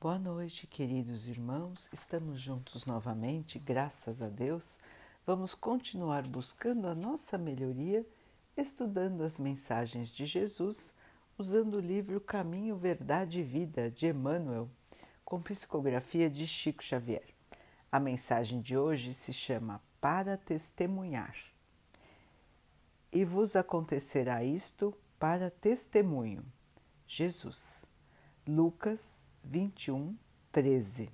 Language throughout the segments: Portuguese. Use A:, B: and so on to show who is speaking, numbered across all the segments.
A: Boa noite, queridos irmãos. Estamos juntos novamente, graças a Deus. Vamos continuar buscando a nossa melhoria, estudando as mensagens de Jesus, usando o livro Caminho, Verdade e Vida de Emmanuel, com psicografia de Chico Xavier. A mensagem de hoje se chama Para Testemunhar. E vos acontecerá isto para testemunho. Jesus. Lucas 21, 13.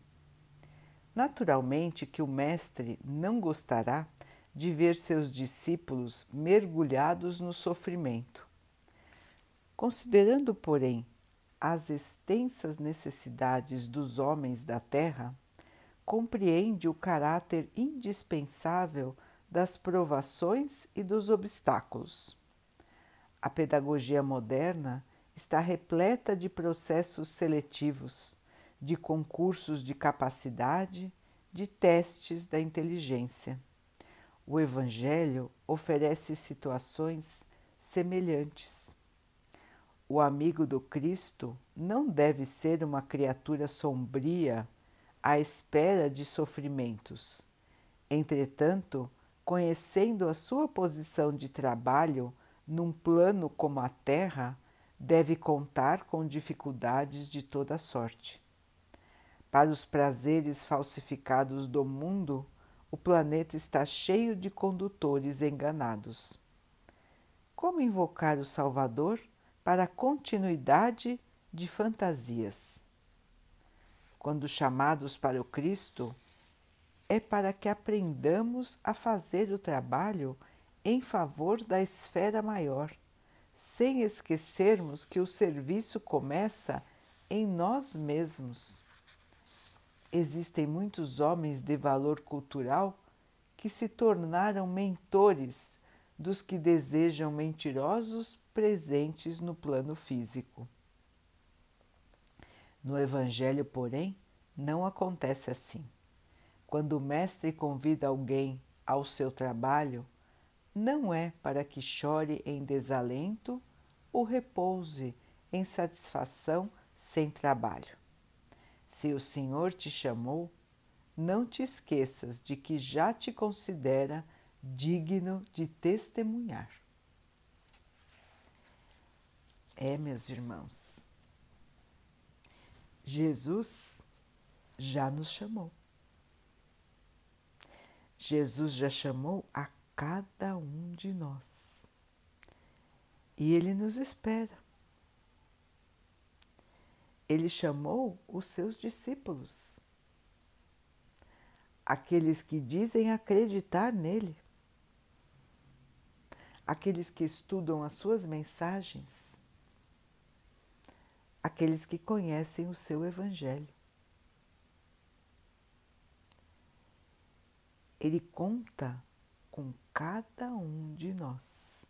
A: Naturalmente que o Mestre não gostará de ver seus discípulos mergulhados no sofrimento. Considerando, porém, as extensas necessidades dos homens da terra, compreende o caráter indispensável das provações e dos obstáculos. A pedagogia moderna está repleta de processos seletivos, de concursos de capacidade, de testes da inteligência. O Evangelho oferece situações semelhantes. O amigo do Cristo não deve ser uma criatura sombria à espera de sofrimentos. Entretanto, conhecendo a sua posição de trabalho num plano como a Terra, deve contar com dificuldades de toda sorte. Para os prazeres falsificados do mundo, o planeta está cheio de condutores enganados. Como invocar o Salvador para a continuidade de fantasias? Quando chamados para o Cristo, é para que aprendamos a fazer o trabalho em favor da esfera maior sem esquecermos que o serviço começa em nós mesmos. Existem muitos homens de valor cultural que se tornaram mentores dos que desejam mentirosos presentes no plano físico. No Evangelho, porém, não acontece assim. Quando o Mestre convida alguém ao seu trabalho, não é para que chore em desalento ou repouse em satisfação sem trabalho. Se o Senhor te chamou, não te esqueças de que já te considera digno de testemunhar. É, meus irmãos, Jesus já nos chamou. Jesus já chamou a cada um de nós. E Ele nos espera. Ele chamou os seus discípulos, aqueles que dizem acreditar nele, aqueles que estudam as suas mensagens, aqueles que conhecem o seu Evangelho. Ele conta com cada um de nós.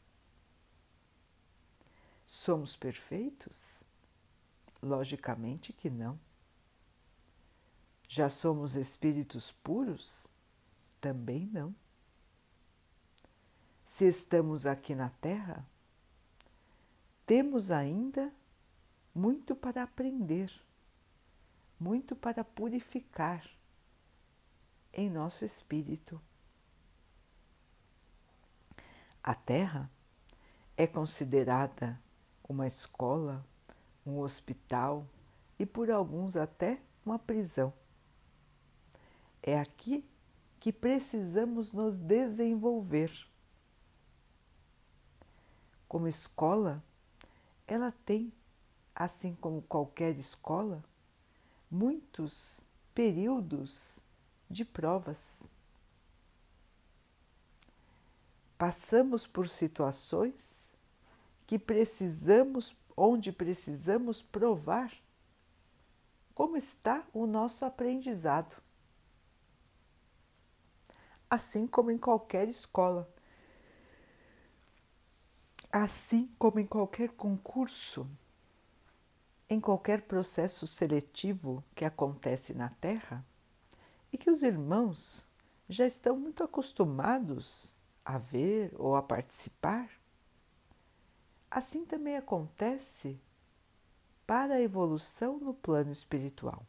A: Somos perfeitos? Logicamente que não. Já somos espíritos puros? Também não. Se estamos aqui na Terra, temos ainda muito para aprender, muito para purificar em nosso espírito. A Terra é considerada uma escola, um hospital e por alguns até uma prisão. É aqui que precisamos nos desenvolver. Como escola, ela tem, assim como qualquer escola, muitos períodos de provas passamos por situações que precisamos, onde precisamos provar como está o nosso aprendizado. Assim como em qualquer escola, assim como em qualquer concurso, em qualquer processo seletivo que acontece na Terra, e que os irmãos já estão muito acostumados a ver ou a participar, assim também acontece para a evolução no plano espiritual.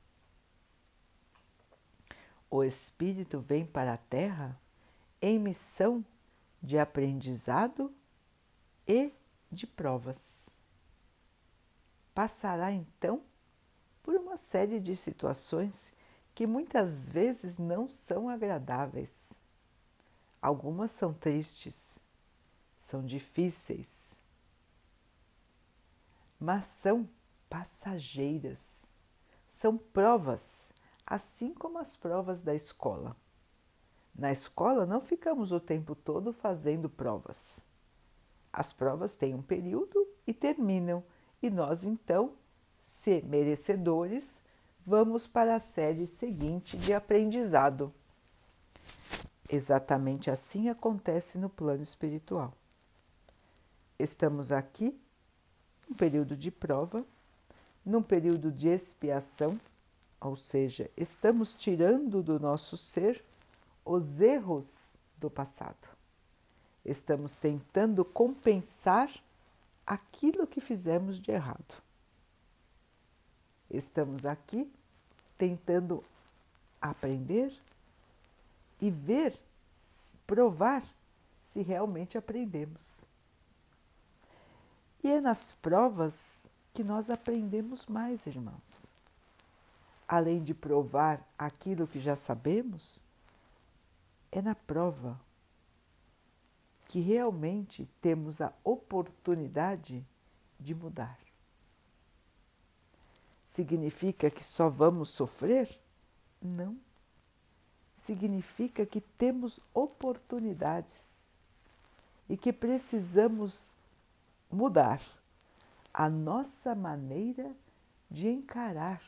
A: O espírito vem para a Terra em missão de aprendizado e de provas. Passará então por uma série de situações que muitas vezes não são agradáveis. Algumas são tristes, são difíceis, mas são passageiras, são provas, assim como as provas da escola. Na escola não ficamos o tempo todo fazendo provas. As provas têm um período e terminam, e nós então, se merecedores, vamos para a série seguinte de aprendizado. Exatamente assim acontece no plano espiritual. Estamos aqui num período de prova, num período de expiação, ou seja, estamos tirando do nosso ser os erros do passado. Estamos tentando compensar aquilo que fizemos de errado. Estamos aqui tentando aprender e ver, provar se realmente aprendemos. E é nas provas que nós aprendemos mais, irmãos. Além de provar aquilo que já sabemos, é na prova que realmente temos a oportunidade de mudar. Significa que só vamos sofrer? Não. Significa que temos oportunidades e que precisamos mudar a nossa maneira de encarar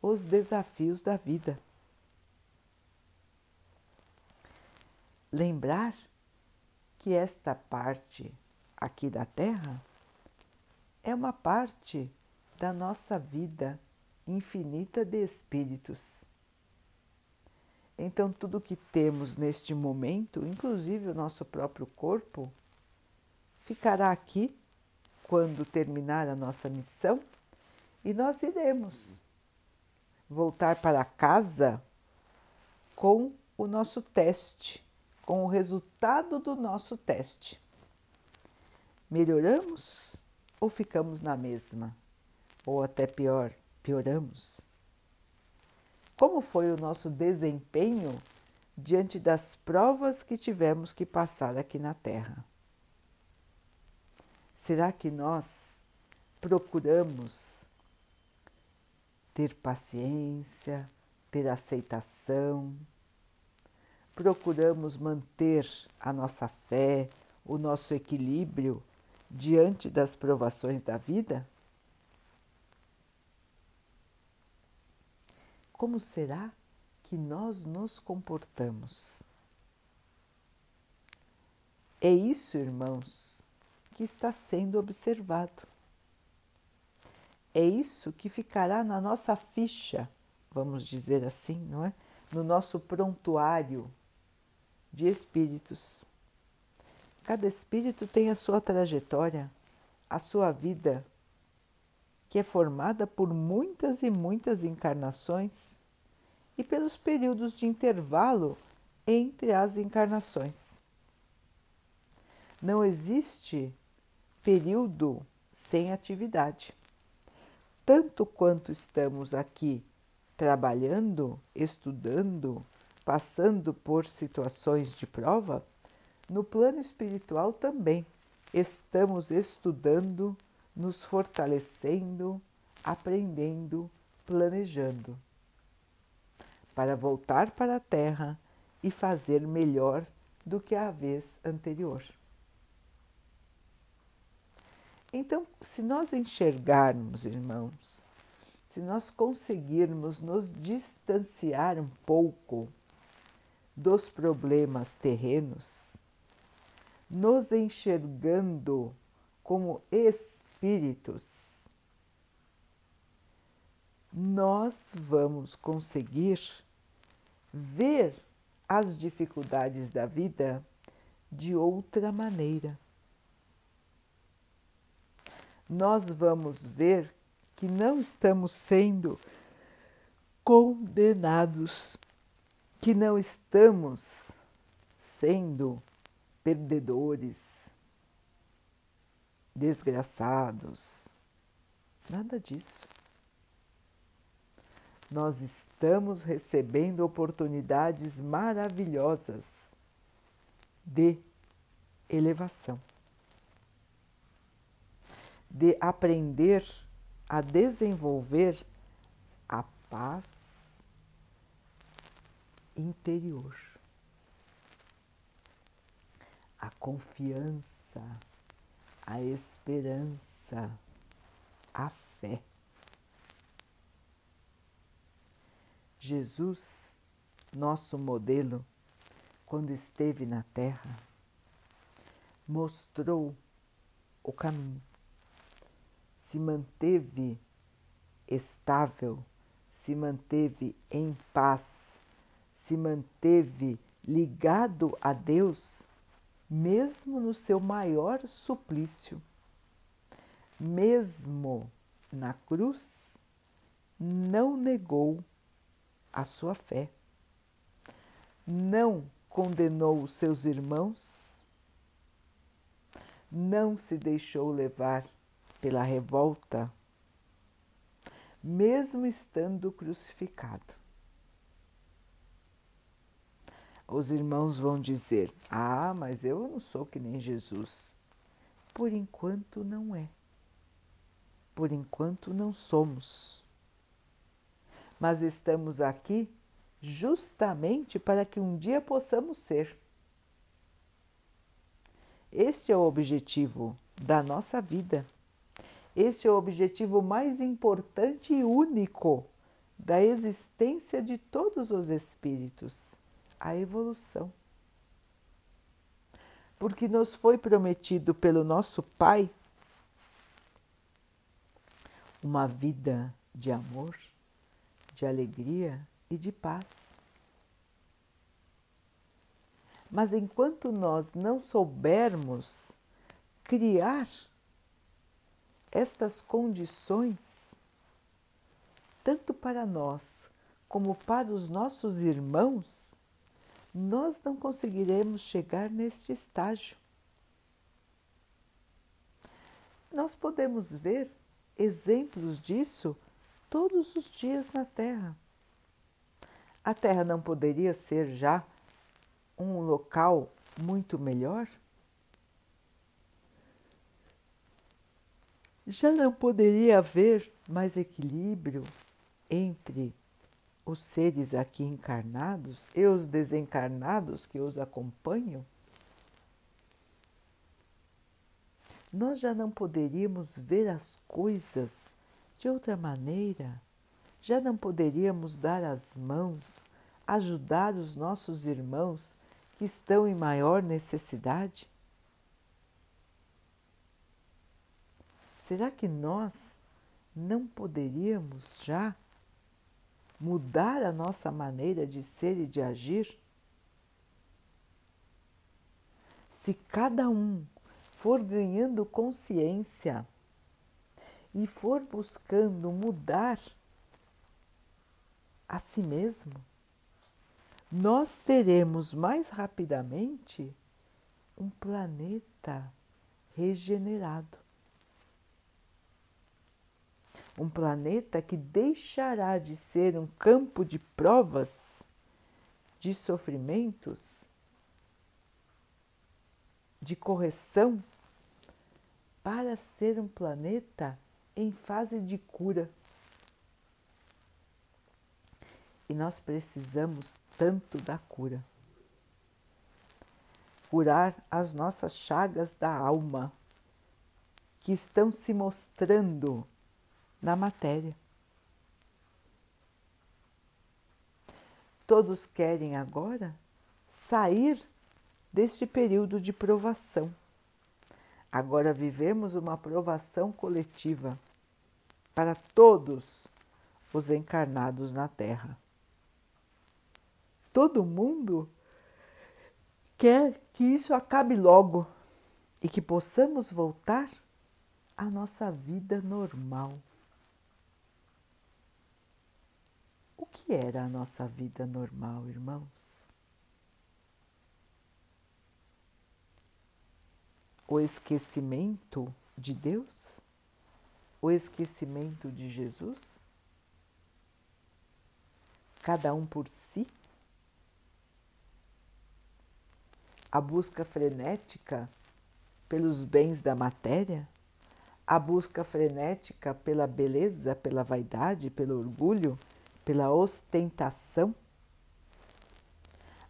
A: os desafios da vida. Lembrar que esta parte aqui da Terra é uma parte da nossa vida infinita de espíritos. Então, tudo que temos neste momento, inclusive o nosso próprio corpo, ficará aqui quando terminar a nossa missão e nós iremos voltar para casa com o nosso teste, com o resultado do nosso teste. Melhoramos ou ficamos na mesma? ou até pior, pioramos? Como foi o nosso desempenho diante das provas que tivemos que passar aqui na Terra? Será que nós procuramos ter paciência, ter aceitação? Procuramos manter a nossa fé, o nosso equilíbrio diante das provações da vida? Como será que nós nos comportamos? É isso, irmãos, que está sendo observado. É isso que ficará na nossa ficha, vamos dizer assim, não é? No nosso prontuário de espíritos. Cada espírito tem a sua trajetória, a sua vida que é formada por muitas e muitas encarnações e pelos períodos de intervalo entre as encarnações. Não existe período sem atividade. Tanto quanto estamos aqui trabalhando, estudando, passando por situações de prova, no plano espiritual também estamos estudando, nos fortalecendo, aprendendo, planejando, para voltar para a Terra e fazer melhor do que a vez anterior. Então, se nós enxergarmos, irmãos, se nós conseguirmos nos distanciar um pouco dos problemas terrenos, nos enxergando como espíritos, nós vamos conseguir ver as dificuldades da vida de outra maneira. Nós vamos ver que não estamos sendo condenados que não estamos sendo perdedores, desgraçados, nada disso. Nós estamos recebendo oportunidades maravilhosas de elevação, de aprender a desenvolver a paz interior, a confiança, a esperança, a fé. Jesus, nosso modelo, quando esteve na Terra, mostrou o caminho, se manteve estável, se manteve em paz, se manteve ligado a Deus, mesmo no seu maior suplício, mesmo na cruz, não negou a sua fé, não condenou os seus irmãos, não se deixou levar pela revolta, mesmo estando crucificado. Os irmãos vão dizer: Ah, mas eu não sou que nem Jesus. Por enquanto não é. Por enquanto não somos. Mas estamos aqui justamente para que um dia possamos ser. Este é o objetivo da nossa vida. Este é o objetivo mais importante e único da existência de todos os espíritos a evolução. Porque nos foi prometido pelo nosso Pai uma vida de amor, de alegria e de paz. Mas enquanto nós não soubermos criar estas condições, tanto para nós como para os nossos irmãos, nós não conseguiremos chegar neste estágio. Nós podemos ver exemplos disso todos os dias na Terra. A Terra não poderia ser já um local muito melhor? Já não poderia haver mais equilíbrio entre os seres aqui encarnados e os desencarnados que os acompanham? Nós já não poderíamos ver as coisas de outra maneira? Já não poderíamos dar as mãos, ajudar os nossos irmãos que estão em maior necessidade? Será que nós não poderíamos já mudar a nossa maneira de ser e de agir? Se cada um for ganhando consciência e for buscando mudar a si mesmo, nós teremos mais rapidamente um planeta regenerado. Um planeta que deixará de ser um campo de provas, de sofrimentos, de correção, para ser um planeta em fase de cura. E nós precisamos tanto da cura. Curar as nossas chagas da alma, que estão se mostrando na matéria. Todos querem agora sair deste período de provação. Agora vivemos uma provação coletiva para todos os encarnados na Terra todo mundo quer que isso acabe logo e que possamos voltar à nossa vida normal. O que era a nossa vida normal, irmãos? O esquecimento de Deus? O esquecimento de Jesus? Cada um por si? A busca frenética pelos bens da matéria? A busca frenética pela beleza, pela vaidade, pelo orgulho, pela ostentação?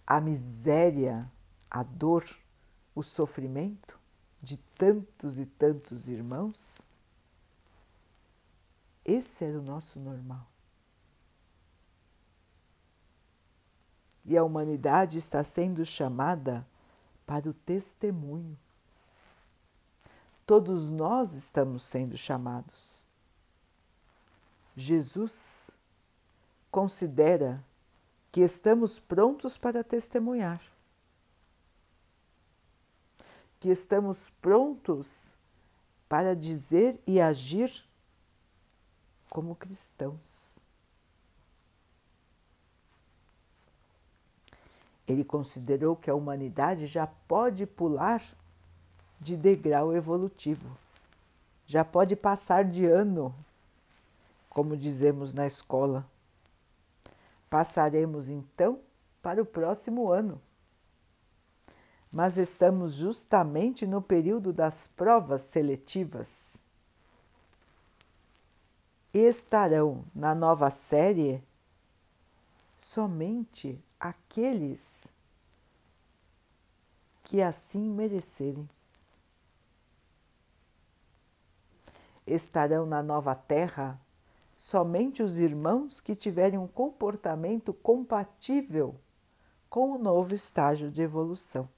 A: A miséria, a dor, o sofrimento de tantos e tantos irmãos? Esse era o nosso normal. E a humanidade está sendo chamada para o testemunho. Todos nós estamos sendo chamados. Jesus considera que estamos prontos para testemunhar, que estamos prontos para dizer e agir como cristãos. Ele considerou que a humanidade já pode pular de degrau evolutivo, já pode passar de ano, como dizemos na escola. Passaremos então para o próximo ano. Mas estamos justamente no período das provas seletivas. Estarão na nova série somente aqueles que assim merecerem. Estarão na nova terra somente os irmãos que tiverem um comportamento compatível com o novo estágio de evolução.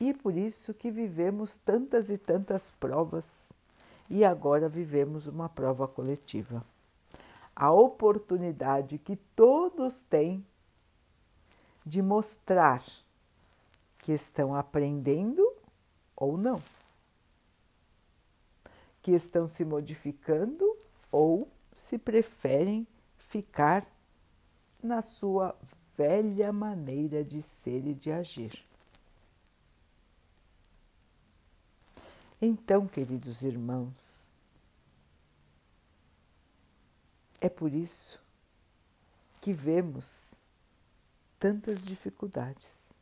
A: E por isso que vivemos tantas e tantas provas e agora vivemos uma prova coletiva a oportunidade que todos têm de mostrar que estão aprendendo ou não, que estão se modificando ou se preferem ficar na sua velha maneira de ser e de agir. Então, queridos irmãos, é por isso que vemos tantas dificuldades.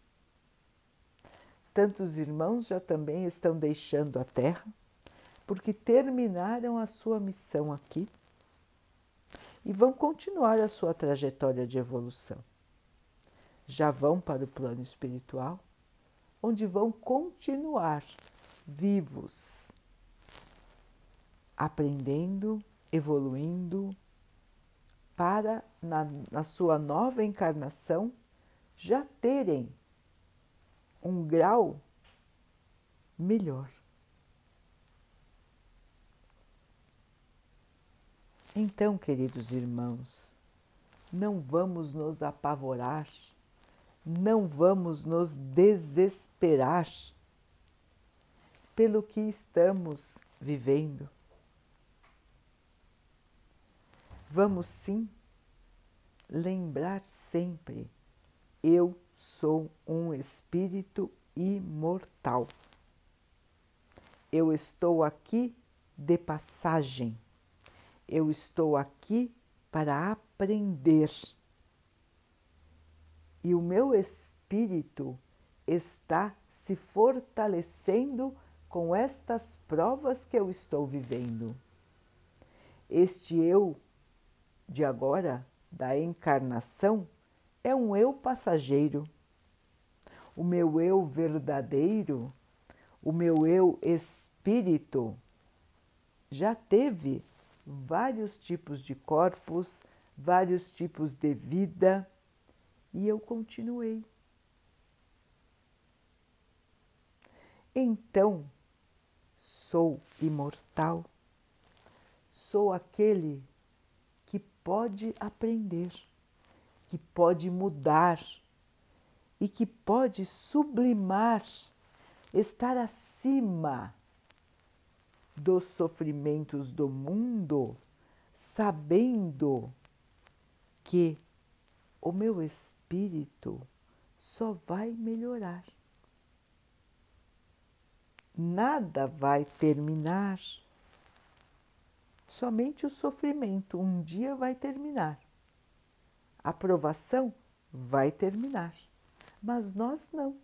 A: Tantos irmãos já também estão deixando a Terra porque terminaram a sua missão aqui e vão continuar a sua trajetória de evolução. Já vão para o plano espiritual, onde vão continuar vivos, aprendendo, evoluindo, para, na, na sua nova encarnação, já terem um grau melhor. Então, queridos irmãos, não vamos nos apavorar, não vamos nos desesperar pelo que estamos vivendo. Vamos sim lembrar sempre: eu sou um espírito imortal. Eu estou aqui de passagem. Eu estou aqui para aprender. E o meu espírito está se fortalecendo com estas provas que eu estou vivendo. Este eu de agora, da encarnação, é um eu passageiro. O meu eu verdadeiro, o meu eu espírito, já teve vários tipos de corpos, vários tipos de vida e eu continuei. Então, sou imortal, sou aquele pode aprender, que pode mudar e que pode sublimar, estar acima dos sofrimentos do mundo sabendo que o meu espírito só vai melhorar. Nada vai terminar. Somente o sofrimento um dia vai terminar. A provação vai terminar, mas nós não.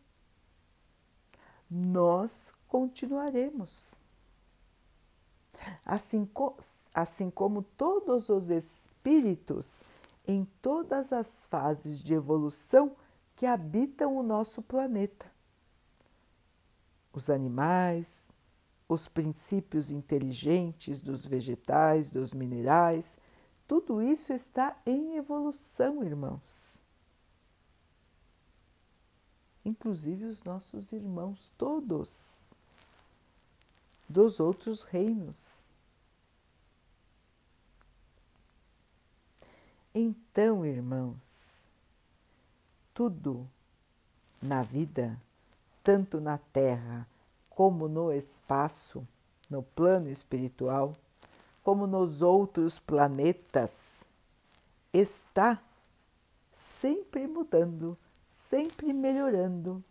A: Nós continuaremos. Assim, assim como todos os espíritos em todas as fases de evolução que habitam o nosso planeta. Os animais, os princípios inteligentes dos vegetais, dos minerais, tudo isso está em evolução, irmãos. Inclusive os nossos irmãos todos dos outros reinos. Então, irmãos, tudo na vida, tanto na Terra como no espaço, no plano espiritual, como nos outros planetas, está sempre mudando, sempre melhorando.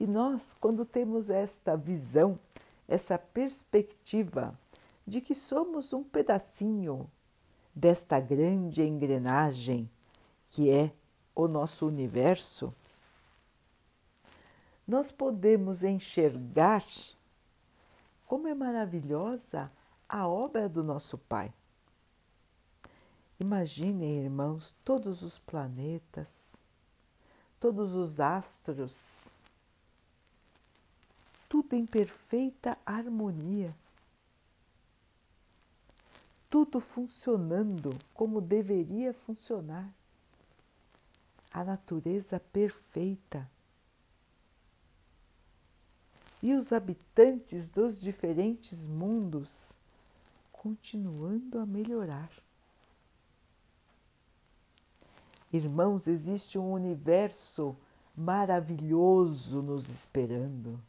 A: E nós, quando temos esta visão, essa perspectiva de que somos um pedacinho desta grande engrenagem que é o nosso universo, nós podemos enxergar como é maravilhosa a obra do nosso Pai. Imaginem, irmãos, todos os planetas, todos os astros, tudo em perfeita harmonia, tudo funcionando como deveria funcionar, a natureza perfeita. E os habitantes dos diferentes mundos continuando a melhorar. Irmãos, existe um universo maravilhoso nos esperando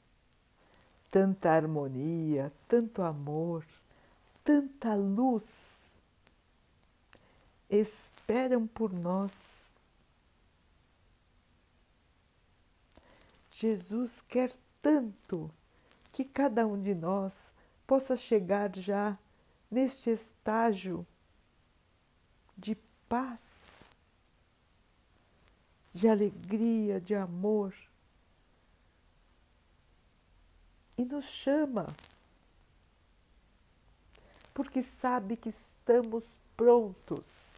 A: tanta harmonia, tanto amor, tanta luz esperam por nós. Jesus quer tanto que cada um de nós possa chegar já neste estágio de paz, de alegria, de amor e nos chama, porque sabe que estamos prontos.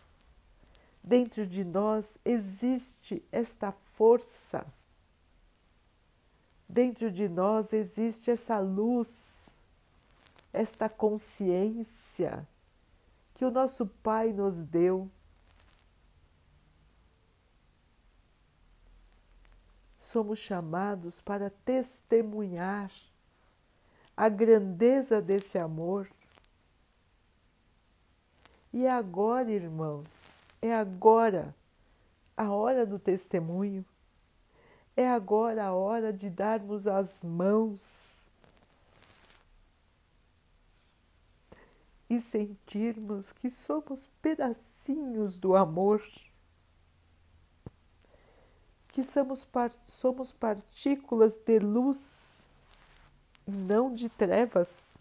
A: Dentro de nós existe esta força, dentro de nós existe essa luz, esta consciência que o nosso Pai nos deu. Somos chamados para testemunhar a grandeza desse amor. E agora, irmãos, é agora a hora do testemunho, é agora a hora de darmos as mãos e sentirmos que somos pedacinhos do amor, que somos, somos partículas de luz não de trevas.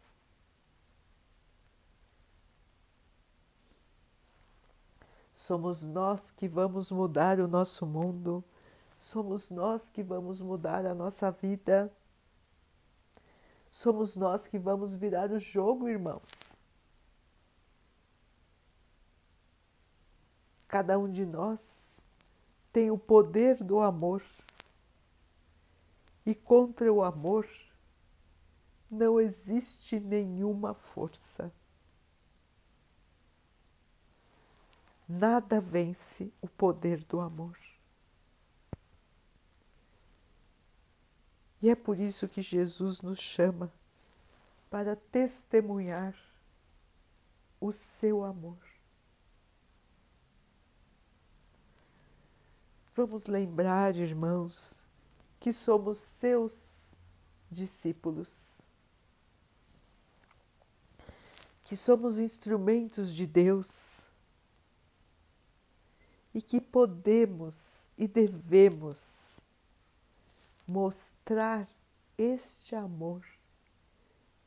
A: Somos nós que vamos mudar o nosso mundo, somos nós que vamos mudar a nossa vida, somos nós que vamos virar o jogo, irmãos. Cada um de nós tem o poder do amor, e contra o amor não existe nenhuma força. Nada vence o poder do amor. E é por isso que Jesus nos chama para testemunhar o seu amor. Vamos lembrar, irmãos, que somos seus discípulos que somos instrumentos de Deus e que podemos e devemos mostrar este amor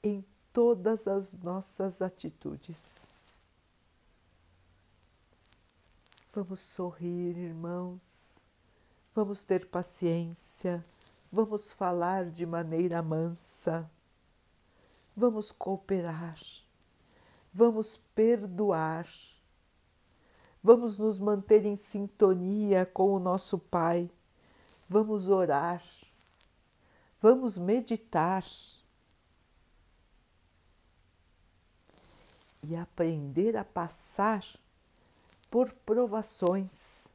A: em todas as nossas atitudes. Vamos sorrir, irmãos, vamos ter paciência, vamos falar de maneira mansa, vamos cooperar, vamos perdoar, vamos nos manter em sintonia com o nosso Pai, vamos orar, vamos meditar. E aprender a passar por provações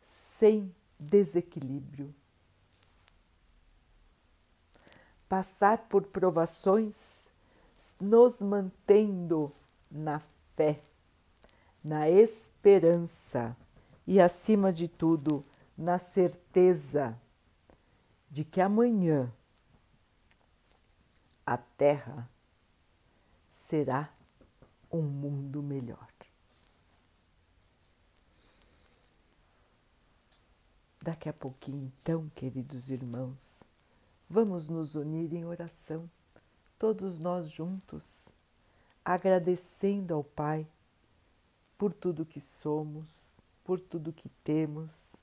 A: sem desequilíbrio. Passar por provações nos mantendo na fé, na esperança e, acima de tudo, na certeza de que amanhã a Terra será um mundo melhor. Daqui a pouquinho, então, queridos irmãos, vamos nos unir em oração, todos nós juntos, agradecendo ao Pai por tudo que somos, por tudo que temos,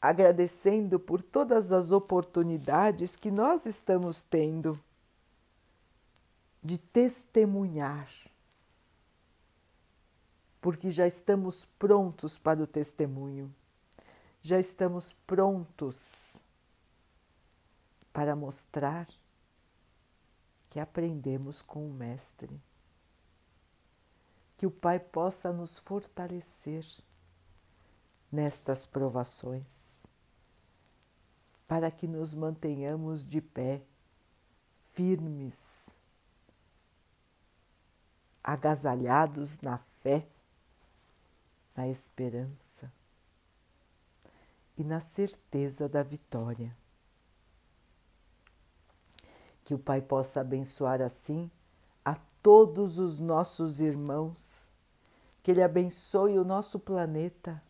A: agradecendo por todas as oportunidades que nós estamos tendo de testemunhar, porque já estamos prontos para o testemunho já estamos prontos para mostrar que aprendemos com o Mestre. Que o Pai possa nos fortalecer nestas provações, para que nos mantenhamos de pé, firmes, agasalhados na fé, na esperança e na certeza da vitória. Que o Pai possa abençoar assim todos os nossos irmãos, que Ele abençoe o nosso planeta,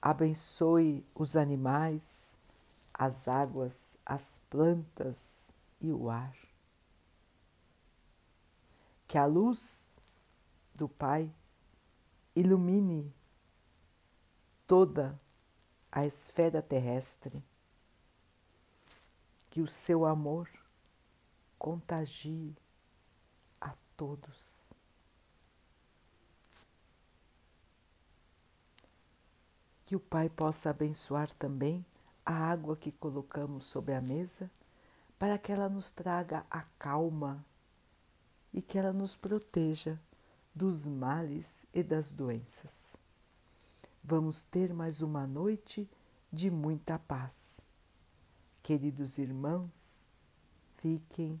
A: abençoe os animais, as águas, as plantas e o ar. Que a luz do Pai ilumine toda a esfera terrestre, que o seu amor contagie a todos. Que o Pai possa abençoar também a água que colocamos sobre a mesa, para que ela nos traga a calma e que ela nos proteja dos males e das doenças vamos ter mais uma noite de muita paz. Queridos irmãos, fiquem,